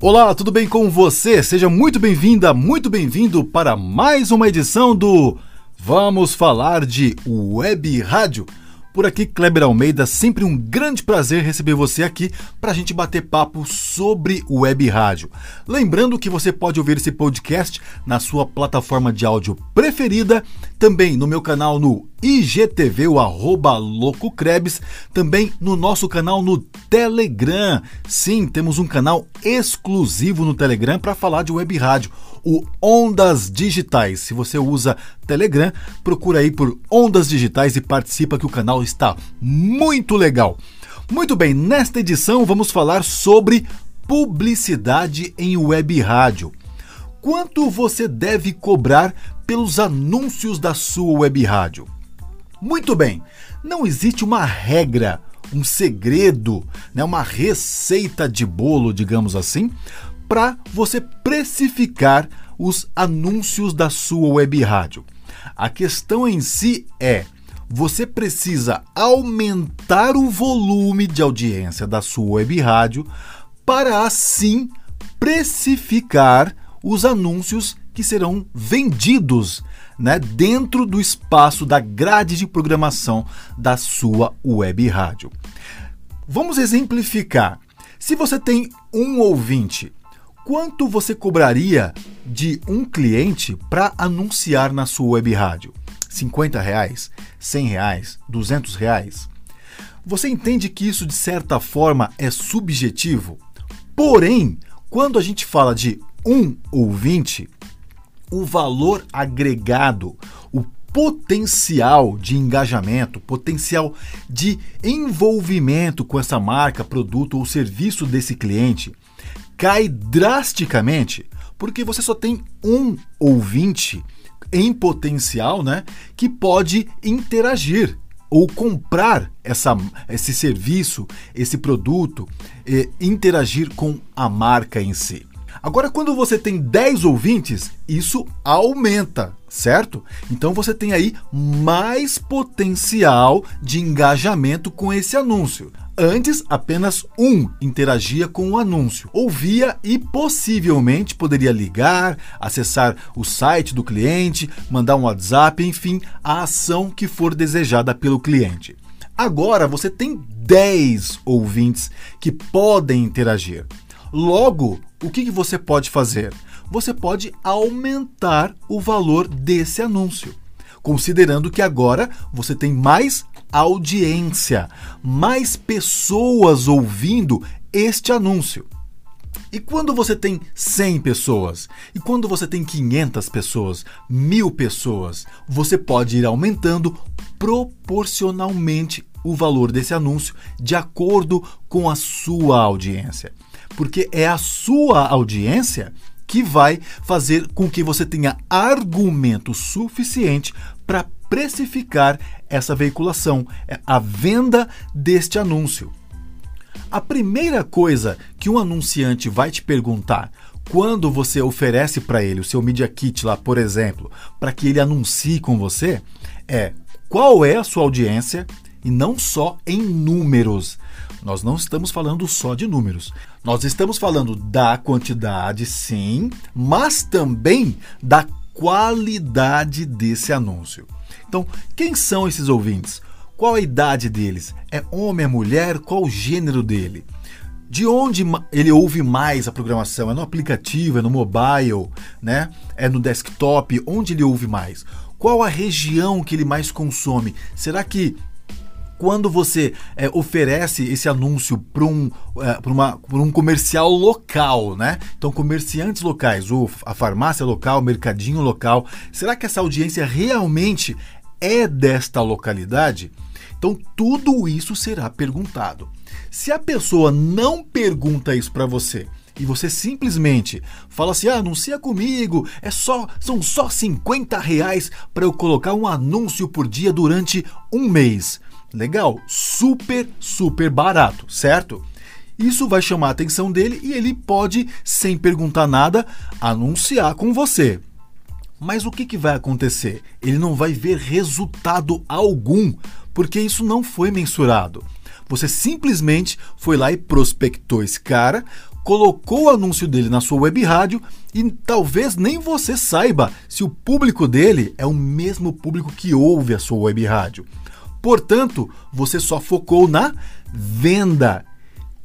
Olá, tudo bem com você? Seja muito bem-vinda, muito bem-vindo para mais uma edição do Vamos Falar de Web Rádio. Por aqui, Kleber Almeida, sempre um grande prazer receber você aqui para a gente bater papo sobre web rádio. Lembrando que você pode ouvir esse podcast na sua plataforma de áudio preferida, também no meu canal no IGTV, o arroba LocoCrebs, também no nosso canal no Telegram. Sim, temos um canal exclusivo no Telegram para falar de web rádio o Ondas Digitais. Se você usa Telegram, procura aí por Ondas Digitais e participa que o canal está muito legal. Muito bem, nesta edição vamos falar sobre publicidade em web rádio. Quanto você deve cobrar pelos anúncios da sua web rádio? Muito bem, não existe uma regra, um segredo, né, uma receita de bolo, digamos assim, para você precificar os anúncios da sua web rádio. A questão em si é: você precisa aumentar o volume de audiência da sua web rádio para assim precificar os anúncios que serão vendidos né, dentro do espaço da grade de programação da sua web rádio. Vamos exemplificar. Se você tem um ouvinte quanto você cobraria de um cliente para anunciar na sua web rádio? 50 reais? 100 reais? 200 reais? Você entende que isso de certa forma é subjetivo? Porém, quando a gente fala de um ouvinte, o valor agregado, o potencial de engajamento, potencial de envolvimento com essa marca, produto ou serviço desse cliente cai drasticamente porque você só tem um ouvinte em potencial, né, que pode interagir ou comprar essa, esse serviço, esse produto, e interagir com a marca em si. Agora, quando você tem 10 ouvintes, isso aumenta, certo? Então você tem aí mais potencial de engajamento com esse anúncio. Antes, apenas um interagia com o anúncio, ouvia e possivelmente poderia ligar, acessar o site do cliente, mandar um WhatsApp, enfim, a ação que for desejada pelo cliente. Agora você tem 10 ouvintes que podem interagir. Logo, o que você pode fazer? Você pode aumentar o valor desse anúncio considerando que agora você tem mais audiência, mais pessoas ouvindo este anúncio. E quando você tem 100 pessoas? E quando você tem 500 pessoas? Mil pessoas? Você pode ir aumentando proporcionalmente o valor desse anúncio de acordo com a sua audiência. Porque é a sua audiência que vai fazer com que você tenha argumento suficiente para precificar essa veiculação, é a venda deste anúncio. A primeira coisa que um anunciante vai te perguntar quando você oferece para ele o seu Media Kit lá, por exemplo, para que ele anuncie com você, é qual é a sua audiência e não só em números. Nós não estamos falando só de números. Nós estamos falando da quantidade, sim, mas também da qualidade desse anúncio. Então, quem são esses ouvintes? Qual a idade deles? É homem, é mulher? Qual o gênero dele? De onde ele ouve mais a programação? É no aplicativo, é no mobile, né? É no desktop? Onde ele ouve mais? Qual a região que ele mais consome? Será que quando você é, oferece esse anúncio para um, é, um comercial local, né? Então, comerciantes locais, a farmácia local, mercadinho local, será que essa audiência realmente é desta localidade? Então, tudo isso será perguntado. Se a pessoa não pergunta isso para você, e você simplesmente fala assim: ah, anuncia comigo, é só, são só 50 reais para eu colocar um anúncio por dia durante um mês. Legal, super, super barato, certo? Isso vai chamar a atenção dele e ele pode, sem perguntar nada, anunciar com você. Mas o que, que vai acontecer? Ele não vai ver resultado algum, porque isso não foi mensurado. Você simplesmente foi lá e prospectou esse cara, colocou o anúncio dele na sua web rádio e talvez nem você saiba se o público dele é o mesmo público que ouve a sua web rádio. Portanto, você só focou na venda.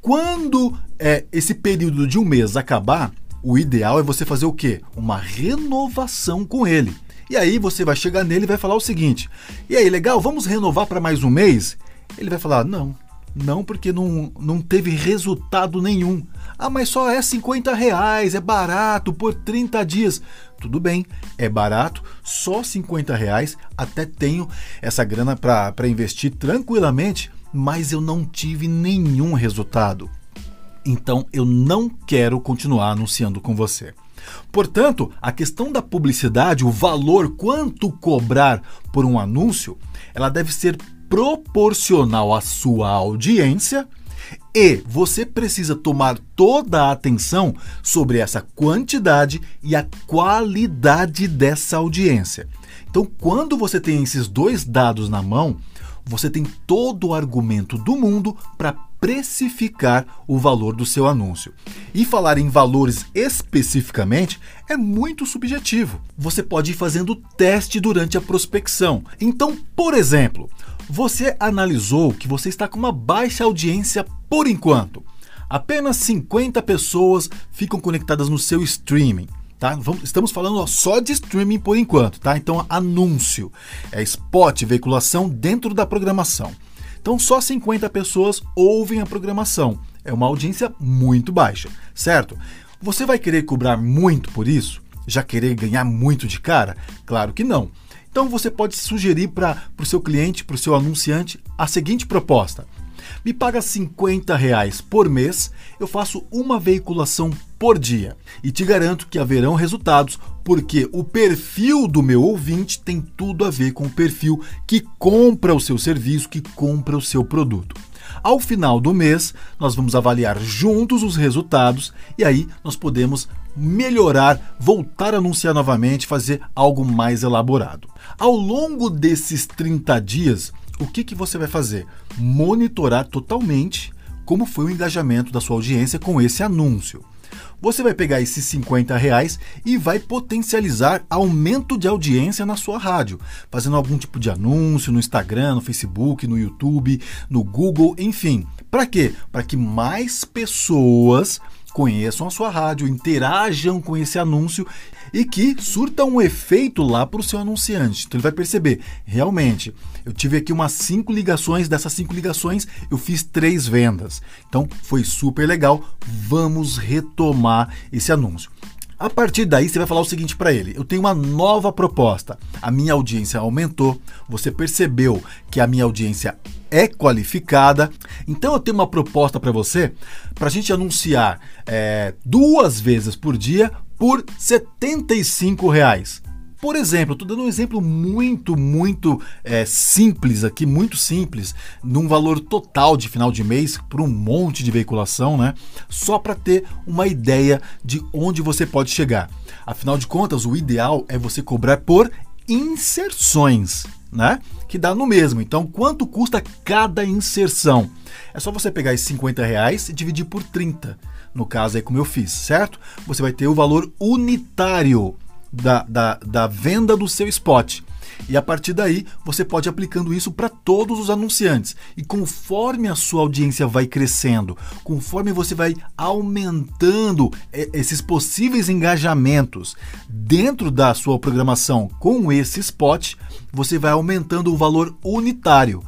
Quando é, esse período de um mês acabar, o ideal é você fazer o quê? Uma renovação com ele. E aí você vai chegar nele e vai falar o seguinte: e aí, legal, vamos renovar para mais um mês? Ele vai falar: não, não, porque não, não teve resultado nenhum. Ah, mas só é 50 reais, é barato por 30 dias. Tudo bem, é barato, só 50 reais. Até tenho essa grana para investir tranquilamente, mas eu não tive nenhum resultado. Então eu não quero continuar anunciando com você. Portanto, a questão da publicidade, o valor, quanto cobrar por um anúncio, ela deve ser proporcional à sua audiência e você precisa tomar toda a atenção sobre essa quantidade e a qualidade dessa audiência. Então, quando você tem esses dois dados na mão, você tem todo o argumento do mundo para precificar o valor do seu anúncio. E falar em valores especificamente é muito subjetivo. Você pode ir fazendo teste durante a prospecção. Então, por exemplo, você analisou que você está com uma baixa audiência por enquanto. Apenas 50 pessoas ficam conectadas no seu streaming. Tá? Estamos falando só de streaming por enquanto, tá? Então, anúncio, é spot, veiculação dentro da programação. Então, só 50 pessoas ouvem a programação. É uma audiência muito baixa, certo? Você vai querer cobrar muito por isso? Já querer ganhar muito de cara? Claro que não. Então você pode sugerir para o seu cliente, para o seu anunciante, a seguinte proposta: me paga 50 reais por mês, eu faço uma veiculação por dia e te garanto que haverão resultados, porque o perfil do meu ouvinte tem tudo a ver com o perfil que compra o seu serviço, que compra o seu produto. Ao final do mês, nós vamos avaliar juntos os resultados e aí nós podemos melhorar, voltar a anunciar novamente, fazer algo mais elaborado. Ao longo desses 30 dias, o que, que você vai fazer? Monitorar totalmente como foi o engajamento da sua audiência com esse anúncio. Você vai pegar esses 50 reais e vai potencializar aumento de audiência na sua rádio, fazendo algum tipo de anúncio no Instagram, no Facebook, no YouTube, no Google, enfim. Para quê? Para que mais pessoas conheçam a sua rádio, interajam com esse anúncio e que surta um efeito lá para o seu anunciante. Então ele vai perceber, realmente, eu tive aqui umas cinco ligações, dessas cinco ligações eu fiz três vendas. Então foi super legal, vamos retomar esse anúncio. A partir daí, você vai falar o seguinte para ele: eu tenho uma nova proposta. A minha audiência aumentou, você percebeu que a minha audiência é qualificada. Então, eu tenho uma proposta para você para a gente anunciar é, duas vezes por dia por 75 reais. Por exemplo, estou dando um exemplo muito, muito é, simples aqui, muito simples, num valor total de final de mês para um monte de veiculação, né? Só para ter uma ideia de onde você pode chegar. Afinal de contas, o ideal é você cobrar por inserções, né? Que dá no mesmo. Então, quanto custa cada inserção? É só você pegar esses 50 reais e dividir por 30. No caso aí, como eu fiz, certo? Você vai ter o valor unitário da, da, da venda do seu spot. E a partir daí, você pode aplicando isso para todos os anunciantes. E conforme a sua audiência vai crescendo, conforme você vai aumentando esses possíveis engajamentos dentro da sua programação com esse spot, você vai aumentando o valor unitário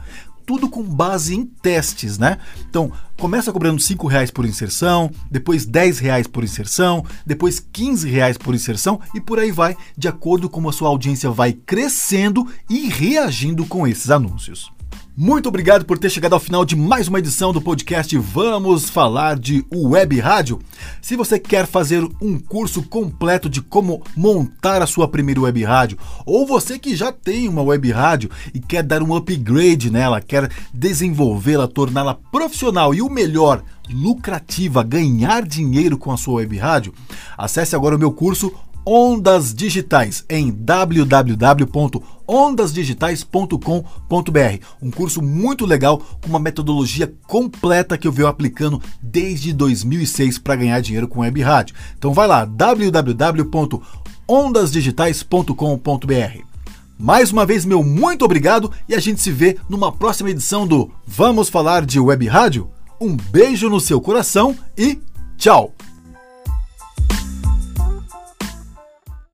tudo com base em testes, né? Então, começa cobrando R$ reais por inserção, depois R$ reais por inserção, depois R$ reais por inserção e por aí vai, de acordo com a sua audiência vai crescendo e reagindo com esses anúncios. Muito obrigado por ter chegado ao final de mais uma edição do podcast Vamos Falar de Web Rádio. Se você quer fazer um curso completo de como montar a sua primeira web rádio, ou você que já tem uma web rádio e quer dar um upgrade nela, quer desenvolvê-la, torná-la profissional e o melhor, lucrativa, ganhar dinheiro com a sua web rádio, acesse agora o meu curso Ondas Digitais em www.ondasdigitais.com.br. Um curso muito legal com uma metodologia completa que eu venho aplicando desde 2006 para ganhar dinheiro com web rádio. Então vai lá www.ondasdigitais.com.br. Mais uma vez, meu muito obrigado e a gente se vê numa próxima edição do Vamos Falar de Web Rádio? Um beijo no seu coração e tchau!